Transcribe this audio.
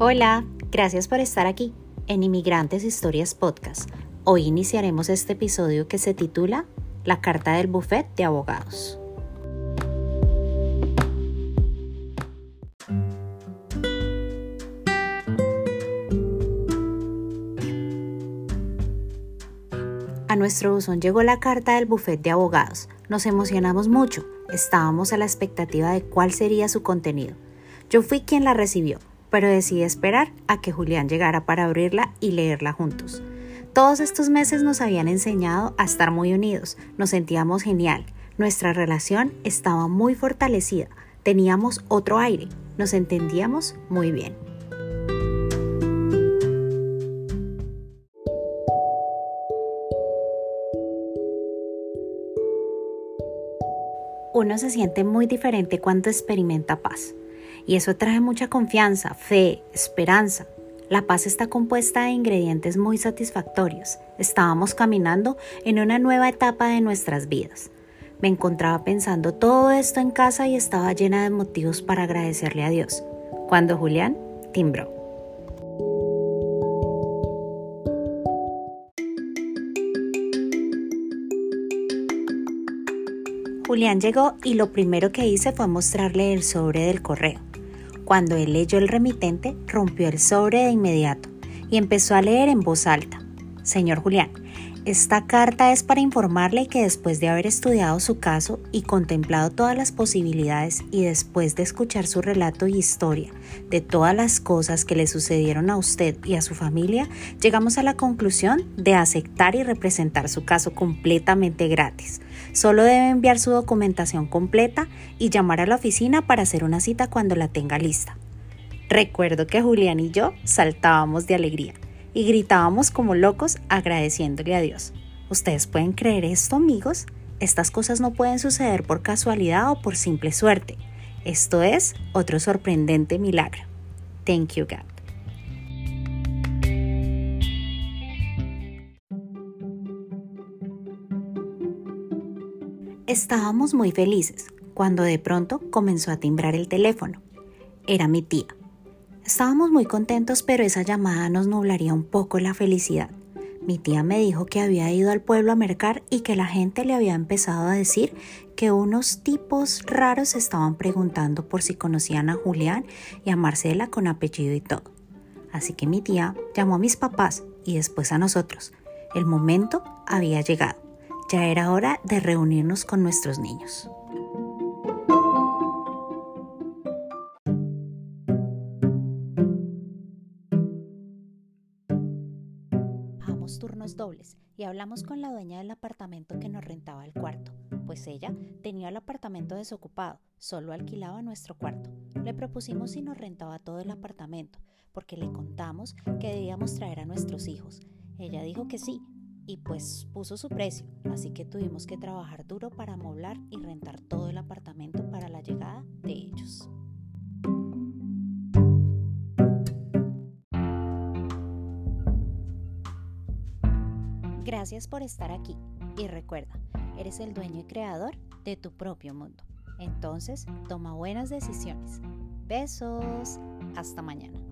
Hola, gracias por estar aquí en Inmigrantes Historias Podcast. Hoy iniciaremos este episodio que se titula La Carta del Buffet de Abogados. A nuestro buzón llegó la carta del buffet de abogados. Nos emocionamos mucho. Estábamos a la expectativa de cuál sería su contenido. Yo fui quien la recibió, pero decidí esperar a que Julián llegara para abrirla y leerla juntos. Todos estos meses nos habían enseñado a estar muy unidos, nos sentíamos genial, nuestra relación estaba muy fortalecida, teníamos otro aire, nos entendíamos muy bien. uno se siente muy diferente cuando experimenta paz. Y eso trae mucha confianza, fe, esperanza. La paz está compuesta de ingredientes muy satisfactorios. Estábamos caminando en una nueva etapa de nuestras vidas. Me encontraba pensando todo esto en casa y estaba llena de motivos para agradecerle a Dios. Cuando Julián timbró. Julián llegó y lo primero que hice fue mostrarle el sobre del correo. Cuando él leyó el remitente, rompió el sobre de inmediato y empezó a leer en voz alta. Señor Julián, esta carta es para informarle que después de haber estudiado su caso y contemplado todas las posibilidades y después de escuchar su relato y historia de todas las cosas que le sucedieron a usted y a su familia, llegamos a la conclusión de aceptar y representar su caso completamente gratis. Solo debe enviar su documentación completa y llamar a la oficina para hacer una cita cuando la tenga lista. Recuerdo que Julián y yo saltábamos de alegría y gritábamos como locos agradeciéndole a Dios. ¿Ustedes pueden creer esto, amigos? Estas cosas no pueden suceder por casualidad o por simple suerte. Esto es otro sorprendente milagro. Thank you, God. Estábamos muy felices cuando de pronto comenzó a timbrar el teléfono. Era mi tía. Estábamos muy contentos, pero esa llamada nos nublaría un poco la felicidad. Mi tía me dijo que había ido al pueblo a mercar y que la gente le había empezado a decir que unos tipos raros estaban preguntando por si conocían a Julián y a Marcela con apellido y todo. Así que mi tía llamó a mis papás y después a nosotros. El momento había llegado. Ya era hora de reunirnos con nuestros niños. Turnos dobles y hablamos con la dueña del apartamento que nos rentaba el cuarto, pues ella tenía el apartamento desocupado, solo alquilaba nuestro cuarto. Le propusimos si nos rentaba todo el apartamento, porque le contamos que debíamos traer a nuestros hijos. Ella dijo que sí, y pues puso su precio, así que tuvimos que trabajar duro para amoblar y rentar todo el apartamento para la llegada de ellos. Gracias por estar aquí y recuerda, eres el dueño y creador de tu propio mundo. Entonces, toma buenas decisiones. Besos. Hasta mañana.